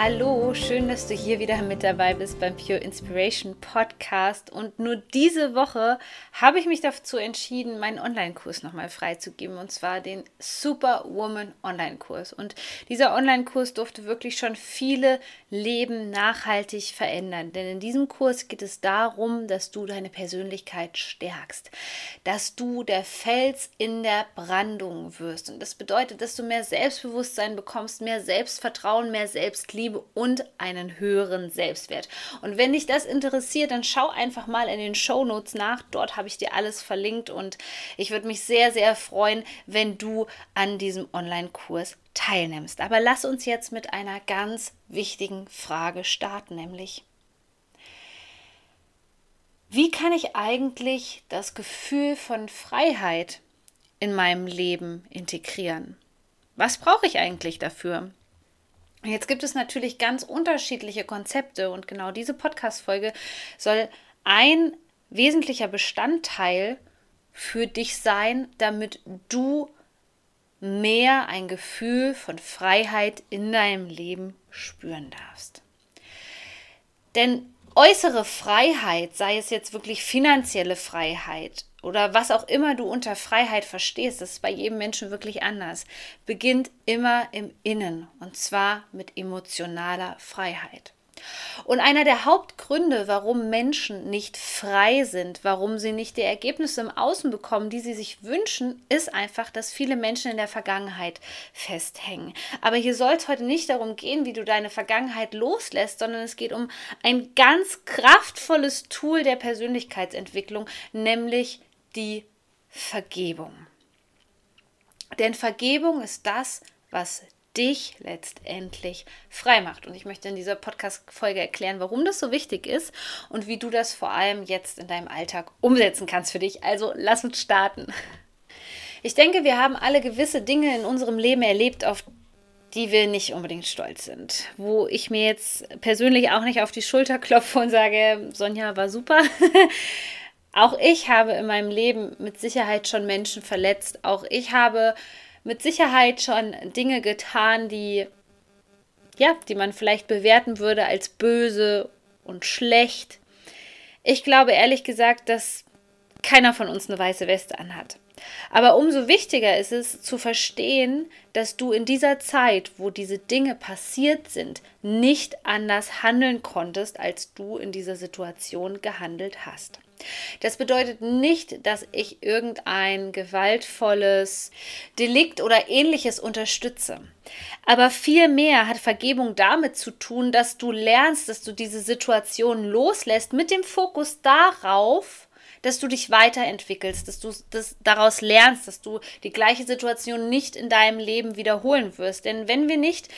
Hallo, schön, dass du hier wieder mit dabei bist beim Pure Inspiration Podcast. Und nur diese Woche habe ich mich dazu entschieden, meinen Online-Kurs nochmal freizugeben. Und zwar den Superwoman Online-Kurs. Und dieser Online-Kurs durfte wirklich schon viele Leben nachhaltig verändern. Denn in diesem Kurs geht es darum, dass du deine Persönlichkeit stärkst. Dass du der Fels in der Brandung wirst. Und das bedeutet, dass du mehr Selbstbewusstsein bekommst, mehr Selbstvertrauen, mehr Selbstliebe Selbstliebe und einen höheren Selbstwert. Und wenn dich das interessiert, dann schau einfach mal in den Show Notes nach. Dort habe ich dir alles verlinkt und ich würde mich sehr, sehr freuen, wenn du an diesem Online-Kurs teilnimmst. Aber lass uns jetzt mit einer ganz wichtigen Frage starten, nämlich wie kann ich eigentlich das Gefühl von Freiheit in meinem Leben integrieren? Was brauche ich eigentlich dafür? Jetzt gibt es natürlich ganz unterschiedliche Konzepte und genau diese Podcast-Folge soll ein wesentlicher Bestandteil für dich sein, damit du mehr ein Gefühl von Freiheit in deinem Leben spüren darfst. Denn äußere Freiheit, sei es jetzt wirklich finanzielle Freiheit oder was auch immer du unter Freiheit verstehst, das ist bei jedem Menschen wirklich anders, beginnt immer im Innen und zwar mit emotionaler Freiheit. Und einer der Hauptgründe, warum Menschen nicht frei sind, warum sie nicht die Ergebnisse im Außen bekommen, die sie sich wünschen, ist einfach, dass viele Menschen in der Vergangenheit festhängen. Aber hier soll es heute nicht darum gehen, wie du deine Vergangenheit loslässt, sondern es geht um ein ganz kraftvolles Tool der Persönlichkeitsentwicklung, nämlich die Vergebung. Denn Vergebung ist das, was dich letztendlich frei macht. Und ich möchte in dieser Podcast-Folge erklären, warum das so wichtig ist und wie du das vor allem jetzt in deinem Alltag umsetzen kannst für dich. Also lass uns starten. Ich denke, wir haben alle gewisse Dinge in unserem Leben erlebt, auf die wir nicht unbedingt stolz sind. Wo ich mir jetzt persönlich auch nicht auf die Schulter klopfe und sage, Sonja war super. auch ich habe in meinem Leben mit Sicherheit schon Menschen verletzt. Auch ich habe mit Sicherheit schon Dinge getan, die ja, die man vielleicht bewerten würde als böse und schlecht. Ich glaube ehrlich gesagt, dass keiner von uns eine weiße Weste anhat. Aber umso wichtiger ist es zu verstehen, dass du in dieser Zeit, wo diese Dinge passiert sind, nicht anders handeln konntest, als du in dieser Situation gehandelt hast. Das bedeutet nicht, dass ich irgendein gewaltvolles Delikt oder ähnliches unterstütze. Aber vielmehr hat Vergebung damit zu tun, dass du lernst, dass du diese Situation loslässt mit dem Fokus darauf, dass du dich weiterentwickelst, dass du das daraus lernst, dass du die gleiche Situation nicht in deinem Leben wiederholen wirst. Denn wenn wir nicht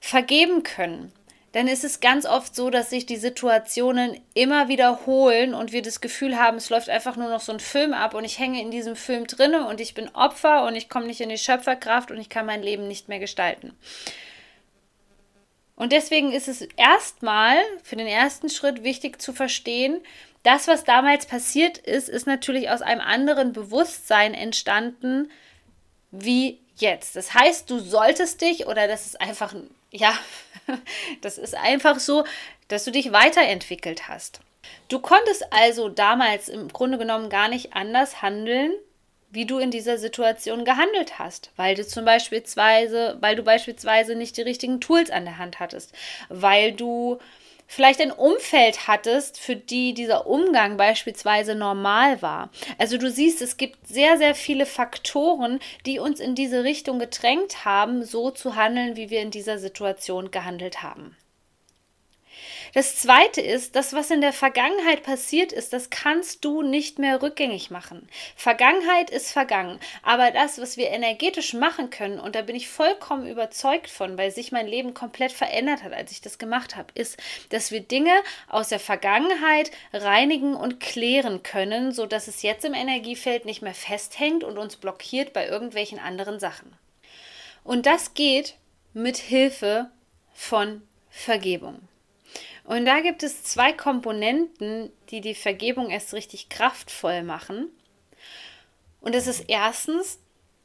vergeben können, dann ist es ganz oft so, dass sich die Situationen immer wiederholen und wir das Gefühl haben, es läuft einfach nur noch so ein Film ab und ich hänge in diesem Film drinne und ich bin Opfer und ich komme nicht in die Schöpferkraft und ich kann mein Leben nicht mehr gestalten. Und deswegen ist es erstmal für den ersten Schritt wichtig zu verstehen, das, was damals passiert ist, ist natürlich aus einem anderen Bewusstsein entstanden wie jetzt. Das heißt, du solltest dich oder das ist einfach ja, das ist einfach so, dass du dich weiterentwickelt hast. Du konntest also damals im Grunde genommen gar nicht anders handeln, wie du in dieser Situation gehandelt hast, weil du zum Beispiel, weil du beispielsweise nicht die richtigen Tools an der Hand hattest, weil du vielleicht ein Umfeld hattest, für die dieser Umgang beispielsweise normal war. Also du siehst, es gibt sehr, sehr viele Faktoren, die uns in diese Richtung gedrängt haben, so zu handeln, wie wir in dieser Situation gehandelt haben. Das zweite ist, das, was in der Vergangenheit passiert ist, das kannst du nicht mehr rückgängig machen. Vergangenheit ist vergangen. Aber das, was wir energetisch machen können, und da bin ich vollkommen überzeugt von, weil sich mein Leben komplett verändert hat, als ich das gemacht habe, ist, dass wir Dinge aus der Vergangenheit reinigen und klären können, sodass es jetzt im Energiefeld nicht mehr festhängt und uns blockiert bei irgendwelchen anderen Sachen. Und das geht mit Hilfe von Vergebung. Und da gibt es zwei Komponenten, die die Vergebung erst richtig kraftvoll machen. Und das ist erstens,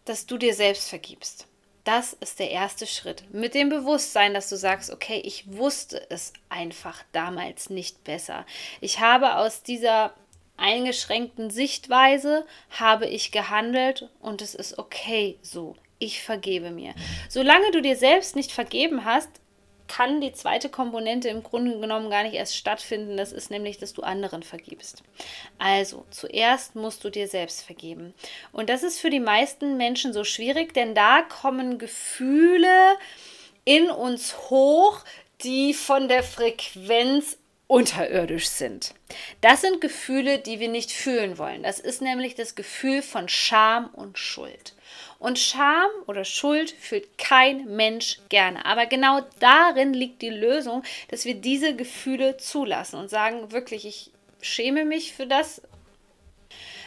dass du dir selbst vergibst. Das ist der erste Schritt. Mit dem Bewusstsein, dass du sagst, okay, ich wusste es einfach damals nicht besser. Ich habe aus dieser eingeschränkten Sichtweise habe ich gehandelt und es ist okay so. Ich vergebe mir. Solange du dir selbst nicht vergeben hast, kann die zweite Komponente im Grunde genommen gar nicht erst stattfinden. Das ist nämlich, dass du anderen vergibst. Also, zuerst musst du dir selbst vergeben. Und das ist für die meisten Menschen so schwierig, denn da kommen Gefühle in uns hoch, die von der Frequenz unterirdisch sind. Das sind Gefühle, die wir nicht fühlen wollen. Das ist nämlich das Gefühl von Scham und Schuld. Und Scham oder Schuld fühlt kein Mensch gerne. Aber genau darin liegt die Lösung, dass wir diese Gefühle zulassen und sagen, wirklich, ich schäme mich für das,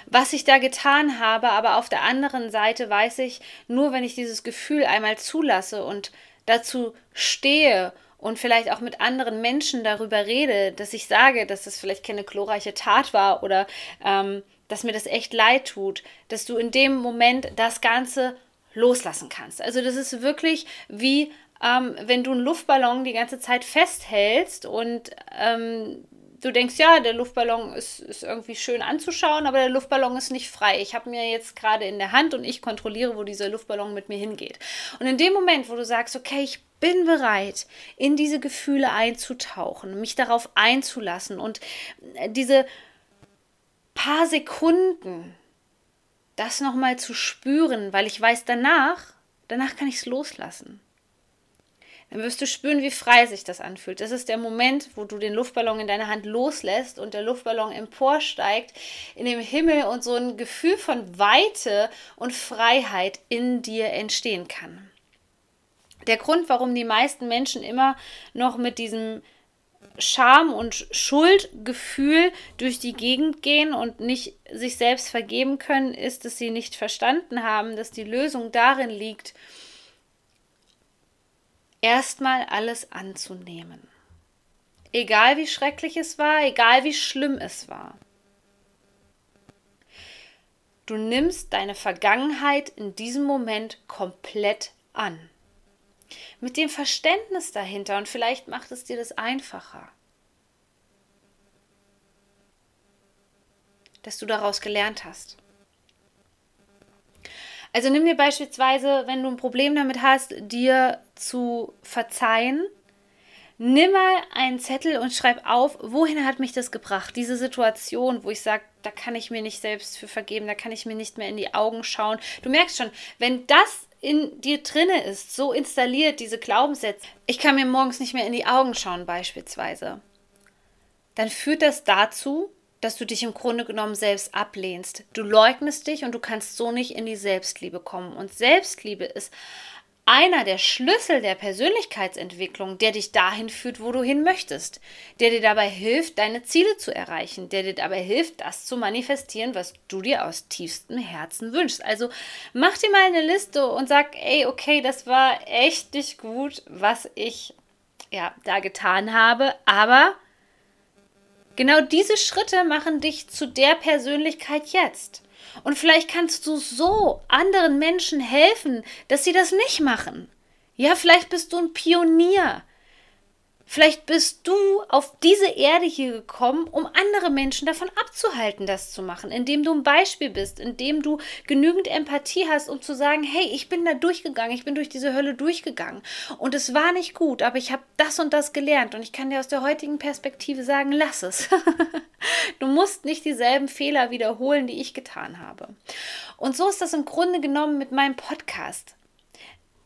was ich da getan habe. Aber auf der anderen Seite weiß ich, nur wenn ich dieses Gefühl einmal zulasse und dazu stehe und vielleicht auch mit anderen Menschen darüber rede, dass ich sage, dass das vielleicht keine glorreiche Tat war oder ähm, dass mir das echt leid tut, dass du in dem Moment das Ganze loslassen kannst. Also das ist wirklich wie ähm, wenn du einen Luftballon die ganze Zeit festhältst und ähm, du denkst, ja, der Luftballon ist, ist irgendwie schön anzuschauen, aber der Luftballon ist nicht frei. Ich habe mir jetzt gerade in der Hand und ich kontrolliere, wo dieser Luftballon mit mir hingeht. Und in dem Moment, wo du sagst, okay, ich bin bereit, in diese Gefühle einzutauchen, mich darauf einzulassen und diese paar Sekunden das nochmal zu spüren, weil ich weiß danach, danach kann ich es loslassen. Dann wirst du spüren, wie frei sich das anfühlt. Das ist der Moment, wo du den Luftballon in deiner Hand loslässt und der Luftballon emporsteigt in den Himmel und so ein Gefühl von Weite und Freiheit in dir entstehen kann. Der Grund, warum die meisten Menschen immer noch mit diesem Scham und Schuldgefühl durch die Gegend gehen und nicht sich selbst vergeben können, ist, dass sie nicht verstanden haben, dass die Lösung darin liegt, erstmal alles anzunehmen. Egal wie schrecklich es war, egal wie schlimm es war. Du nimmst deine Vergangenheit in diesem Moment komplett an mit dem Verständnis dahinter und vielleicht macht es dir das einfacher. Dass du daraus gelernt hast. Also nimm dir beispielsweise, wenn du ein Problem damit hast, dir zu verzeihen, nimm mal einen Zettel und schreib auf, wohin hat mich das gebracht? Diese Situation, wo ich sage, da kann ich mir nicht selbst für vergeben, da kann ich mir nicht mehr in die Augen schauen. Du merkst schon, wenn das in dir drinne ist, so installiert, diese Glaubenssätze, ich kann mir morgens nicht mehr in die Augen schauen beispielsweise, dann führt das dazu, dass du dich im Grunde genommen selbst ablehnst. Du leugnest dich und du kannst so nicht in die Selbstliebe kommen. Und Selbstliebe ist einer der Schlüssel der Persönlichkeitsentwicklung, der dich dahin führt, wo du hin möchtest, der dir dabei hilft, deine Ziele zu erreichen, der dir dabei hilft, das zu manifestieren, was du dir aus tiefstem Herzen wünschst. Also mach dir mal eine Liste und sag, ey, okay, das war echt nicht gut, was ich ja da getan habe, aber genau diese Schritte machen dich zu der Persönlichkeit jetzt. Und vielleicht kannst du so anderen Menschen helfen, dass sie das nicht machen. Ja, vielleicht bist du ein Pionier. Vielleicht bist du auf diese Erde hier gekommen, um andere Menschen davon abzuhalten, das zu machen, indem du ein Beispiel bist, indem du genügend Empathie hast, um zu sagen, hey, ich bin da durchgegangen, ich bin durch diese Hölle durchgegangen und es war nicht gut, aber ich habe das und das gelernt und ich kann dir aus der heutigen Perspektive sagen, lass es. du musst nicht dieselben Fehler wiederholen, die ich getan habe. Und so ist das im Grunde genommen mit meinem Podcast.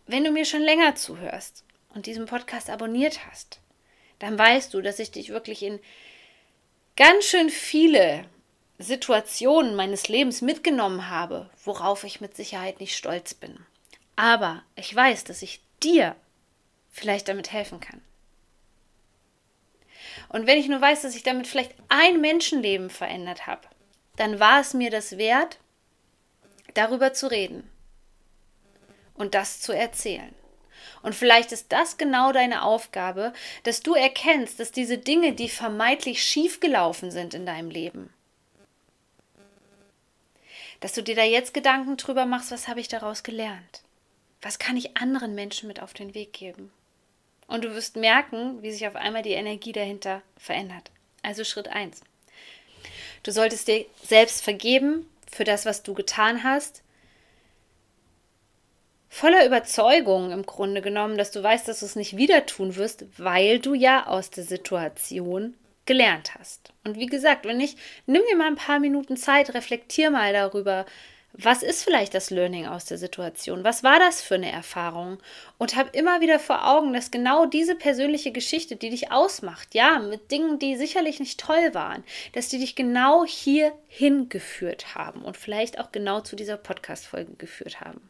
Wenn du mir schon länger zuhörst und diesen Podcast abonniert hast, dann weißt du, dass ich dich wirklich in ganz schön viele Situationen meines Lebens mitgenommen habe, worauf ich mit Sicherheit nicht stolz bin. Aber ich weiß, dass ich dir vielleicht damit helfen kann. Und wenn ich nur weiß, dass ich damit vielleicht ein Menschenleben verändert habe, dann war es mir das wert, darüber zu reden und das zu erzählen. Und vielleicht ist das genau deine Aufgabe, dass du erkennst, dass diese Dinge, die vermeintlich schiefgelaufen sind in deinem Leben, dass du dir da jetzt Gedanken drüber machst, was habe ich daraus gelernt? Was kann ich anderen Menschen mit auf den Weg geben? Und du wirst merken, wie sich auf einmal die Energie dahinter verändert. Also Schritt 1. Du solltest dir selbst vergeben für das, was du getan hast. Voller Überzeugung im Grunde genommen, dass du weißt, dass du es nicht wieder tun wirst, weil du ja aus der Situation gelernt hast. Und wie gesagt, wenn nicht, nimm dir mal ein paar Minuten Zeit, reflektier mal darüber, was ist vielleicht das Learning aus der Situation? Was war das für eine Erfahrung? Und hab immer wieder vor Augen, dass genau diese persönliche Geschichte, die dich ausmacht, ja, mit Dingen, die sicherlich nicht toll waren, dass die dich genau hier hingeführt haben und vielleicht auch genau zu dieser Podcast-Folge geführt haben.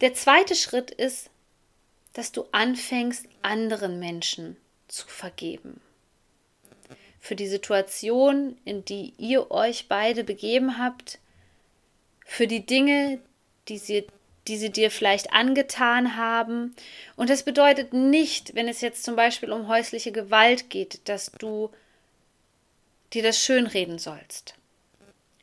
Der zweite Schritt ist, dass du anfängst, anderen Menschen zu vergeben. Für die Situation, in die ihr euch beide begeben habt, für die Dinge, die sie, die sie dir vielleicht angetan haben. Und das bedeutet nicht, wenn es jetzt zum Beispiel um häusliche Gewalt geht, dass du dir das schönreden sollst.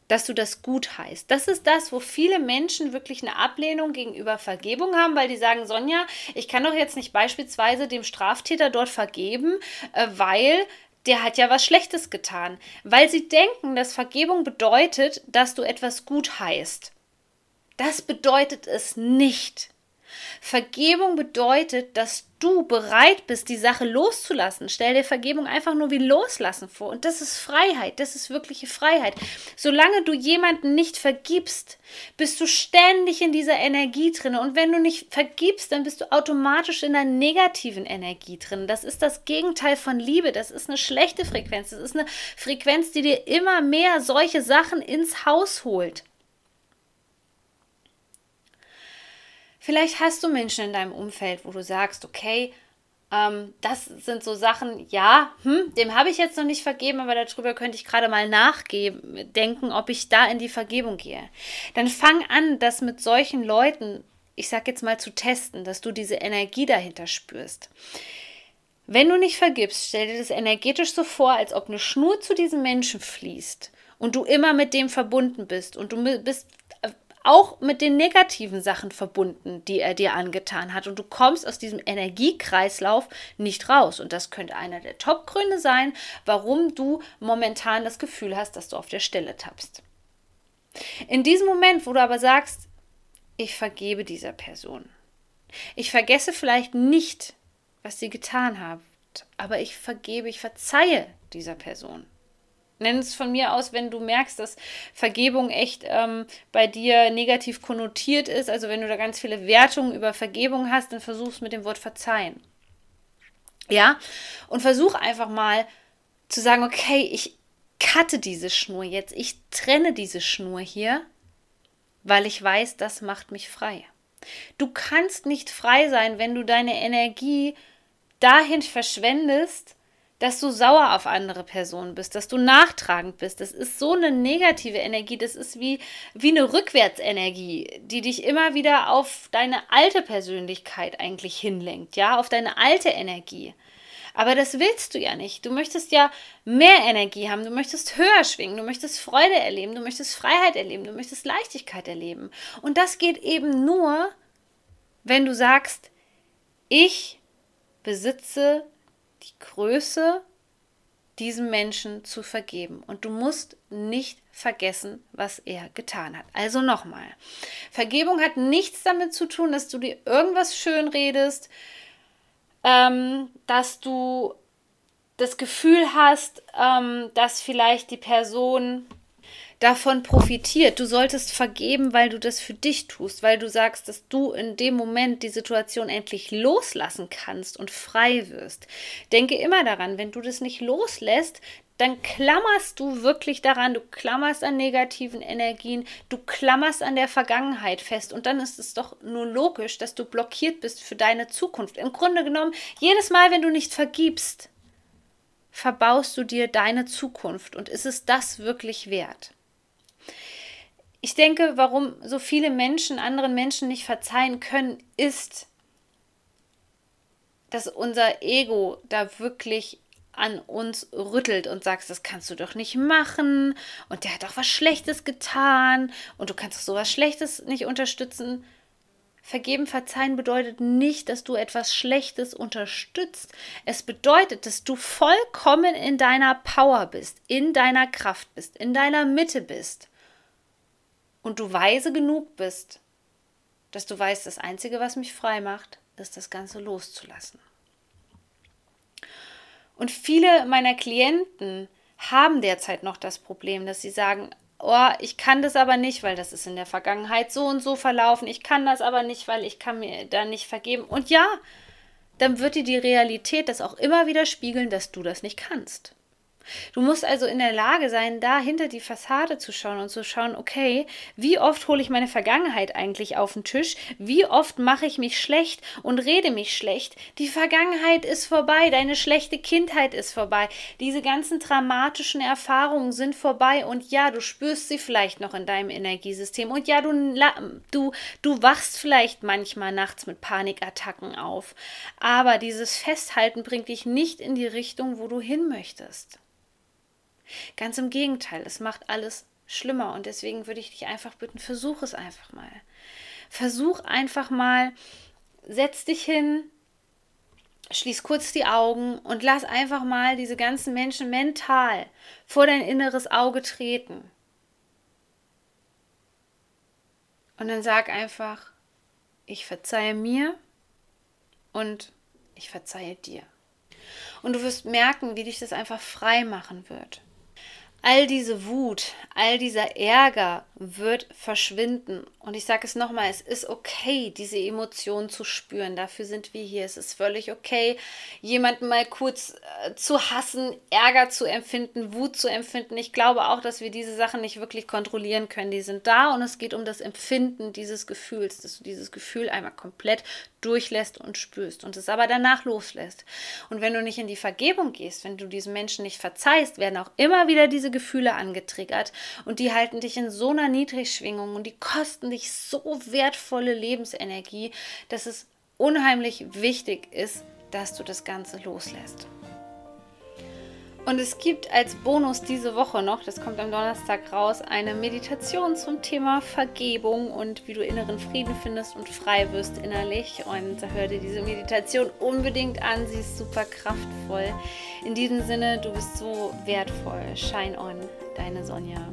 Dass du das gut heißt. Das ist das, wo viele Menschen wirklich eine Ablehnung gegenüber Vergebung haben, weil die sagen, Sonja, ich kann doch jetzt nicht beispielsweise dem Straftäter dort vergeben, äh, weil der hat ja was Schlechtes getan, weil sie denken, dass Vergebung bedeutet, dass du etwas gut heißt. Das bedeutet es nicht. Vergebung bedeutet, dass du bereit bist, die Sache loszulassen. Stell dir Vergebung einfach nur wie Loslassen vor. Und das ist Freiheit, das ist wirkliche Freiheit. Solange du jemanden nicht vergibst, bist du ständig in dieser Energie drin. Und wenn du nicht vergibst, dann bist du automatisch in einer negativen Energie drin. Das ist das Gegenteil von Liebe. Das ist eine schlechte Frequenz. Das ist eine Frequenz, die dir immer mehr solche Sachen ins Haus holt. Vielleicht hast du Menschen in deinem Umfeld, wo du sagst, okay, ähm, das sind so Sachen, ja, hm, dem habe ich jetzt noch nicht vergeben, aber darüber könnte ich gerade mal nachdenken, ob ich da in die Vergebung gehe. Dann fang an, das mit solchen Leuten, ich sag jetzt mal, zu testen, dass du diese Energie dahinter spürst. Wenn du nicht vergibst, stell dir das energetisch so vor, als ob eine Schnur zu diesem Menschen fließt und du immer mit dem verbunden bist und du bist auch mit den negativen Sachen verbunden, die er dir angetan hat. Und du kommst aus diesem Energiekreislauf nicht raus. Und das könnte einer der Top-Gründe sein, warum du momentan das Gefühl hast, dass du auf der Stelle tappst. In diesem Moment, wo du aber sagst, ich vergebe dieser Person. Ich vergesse vielleicht nicht, was sie getan hat, aber ich vergebe, ich verzeihe dieser Person. Nenn es von mir aus, wenn du merkst, dass Vergebung echt ähm, bei dir negativ konnotiert ist. Also wenn du da ganz viele Wertungen über Vergebung hast, dann versuch es mit dem Wort verzeihen. Ja? Und versuch einfach mal zu sagen, okay, ich cutte diese Schnur jetzt. Ich trenne diese Schnur hier, weil ich weiß, das macht mich frei. Du kannst nicht frei sein, wenn du deine Energie dahin verschwendest, dass du sauer auf andere Personen bist, dass du nachtragend bist. Das ist so eine negative Energie, das ist wie, wie eine Rückwärtsenergie, die dich immer wieder auf deine alte Persönlichkeit eigentlich hinlenkt, ja, auf deine alte Energie. Aber das willst du ja nicht. Du möchtest ja mehr Energie haben, du möchtest höher schwingen, du möchtest Freude erleben, du möchtest Freiheit erleben, du möchtest Leichtigkeit erleben. Und das geht eben nur, wenn du sagst, ich besitze die Größe, diesem Menschen zu vergeben. Und du musst nicht vergessen, was er getan hat. Also nochmal, Vergebung hat nichts damit zu tun, dass du dir irgendwas schön redest, ähm, dass du das Gefühl hast, ähm, dass vielleicht die Person davon profitiert. Du solltest vergeben, weil du das für dich tust, weil du sagst, dass du in dem Moment die Situation endlich loslassen kannst und frei wirst. Denke immer daran, wenn du das nicht loslässt, dann klammerst du wirklich daran, du klammerst an negativen Energien, du klammerst an der Vergangenheit fest und dann ist es doch nur logisch, dass du blockiert bist für deine Zukunft. Im Grunde genommen, jedes Mal, wenn du nicht vergibst, verbaust du dir deine Zukunft und ist es das wirklich wert? Ich denke, warum so viele Menschen anderen Menschen nicht verzeihen können, ist, dass unser Ego da wirklich an uns rüttelt und sagst, das kannst du doch nicht machen und der hat doch was Schlechtes getan und du kannst doch sowas Schlechtes nicht unterstützen. Vergeben, verzeihen bedeutet nicht, dass du etwas Schlechtes unterstützt. Es bedeutet, dass du vollkommen in deiner Power bist, in deiner Kraft bist, in deiner Mitte bist. Und du weise genug bist, dass du weißt, das Einzige, was mich frei macht, ist das Ganze loszulassen. Und viele meiner Klienten haben derzeit noch das Problem, dass sie sagen, oh, ich kann das aber nicht, weil das ist in der Vergangenheit so und so verlaufen. Ich kann das aber nicht, weil ich kann mir da nicht vergeben. Und ja, dann wird dir die Realität das auch immer wieder spiegeln, dass du das nicht kannst. Du musst also in der Lage sein, da hinter die Fassade zu schauen und zu schauen, okay, wie oft hole ich meine Vergangenheit eigentlich auf den Tisch? Wie oft mache ich mich schlecht und rede mich schlecht? Die Vergangenheit ist vorbei, deine schlechte Kindheit ist vorbei. Diese ganzen dramatischen Erfahrungen sind vorbei und ja, du spürst sie vielleicht noch in deinem Energiesystem und ja, du, du, du wachst vielleicht manchmal nachts mit Panikattacken auf. Aber dieses Festhalten bringt dich nicht in die Richtung, wo du hin möchtest. Ganz im Gegenteil, es macht alles schlimmer und deswegen würde ich dich einfach bitten, versuch es einfach mal. Versuch einfach mal, setz dich hin, schließ kurz die Augen und lass einfach mal diese ganzen Menschen mental vor dein inneres Auge treten. Und dann sag einfach, ich verzeihe mir und ich verzeihe dir. Und du wirst merken, wie dich das einfach frei machen wird all diese Wut, all dieser Ärger wird verschwinden. Und ich sage es nochmal, es ist okay, diese Emotionen zu spüren. Dafür sind wir hier. Es ist völlig okay, jemanden mal kurz äh, zu hassen, Ärger zu empfinden, Wut zu empfinden. Ich glaube auch, dass wir diese Sachen nicht wirklich kontrollieren können. Die sind da und es geht um das Empfinden dieses Gefühls, dass du dieses Gefühl einmal komplett durchlässt und spürst und es aber danach loslässt. Und wenn du nicht in die Vergebung gehst, wenn du diesen Menschen nicht verzeihst, werden auch immer wieder diese Gefühle angetriggert und die halten dich in so einer Niedrigschwingung und die kosten dich so wertvolle Lebensenergie, dass es unheimlich wichtig ist, dass du das Ganze loslässt. Und es gibt als Bonus diese Woche noch, das kommt am Donnerstag raus, eine Meditation zum Thema Vergebung und wie du inneren Frieden findest und frei wirst innerlich. Und hör dir diese Meditation unbedingt an, sie ist super kraftvoll. In diesem Sinne, du bist so wertvoll. Shine on, deine Sonja.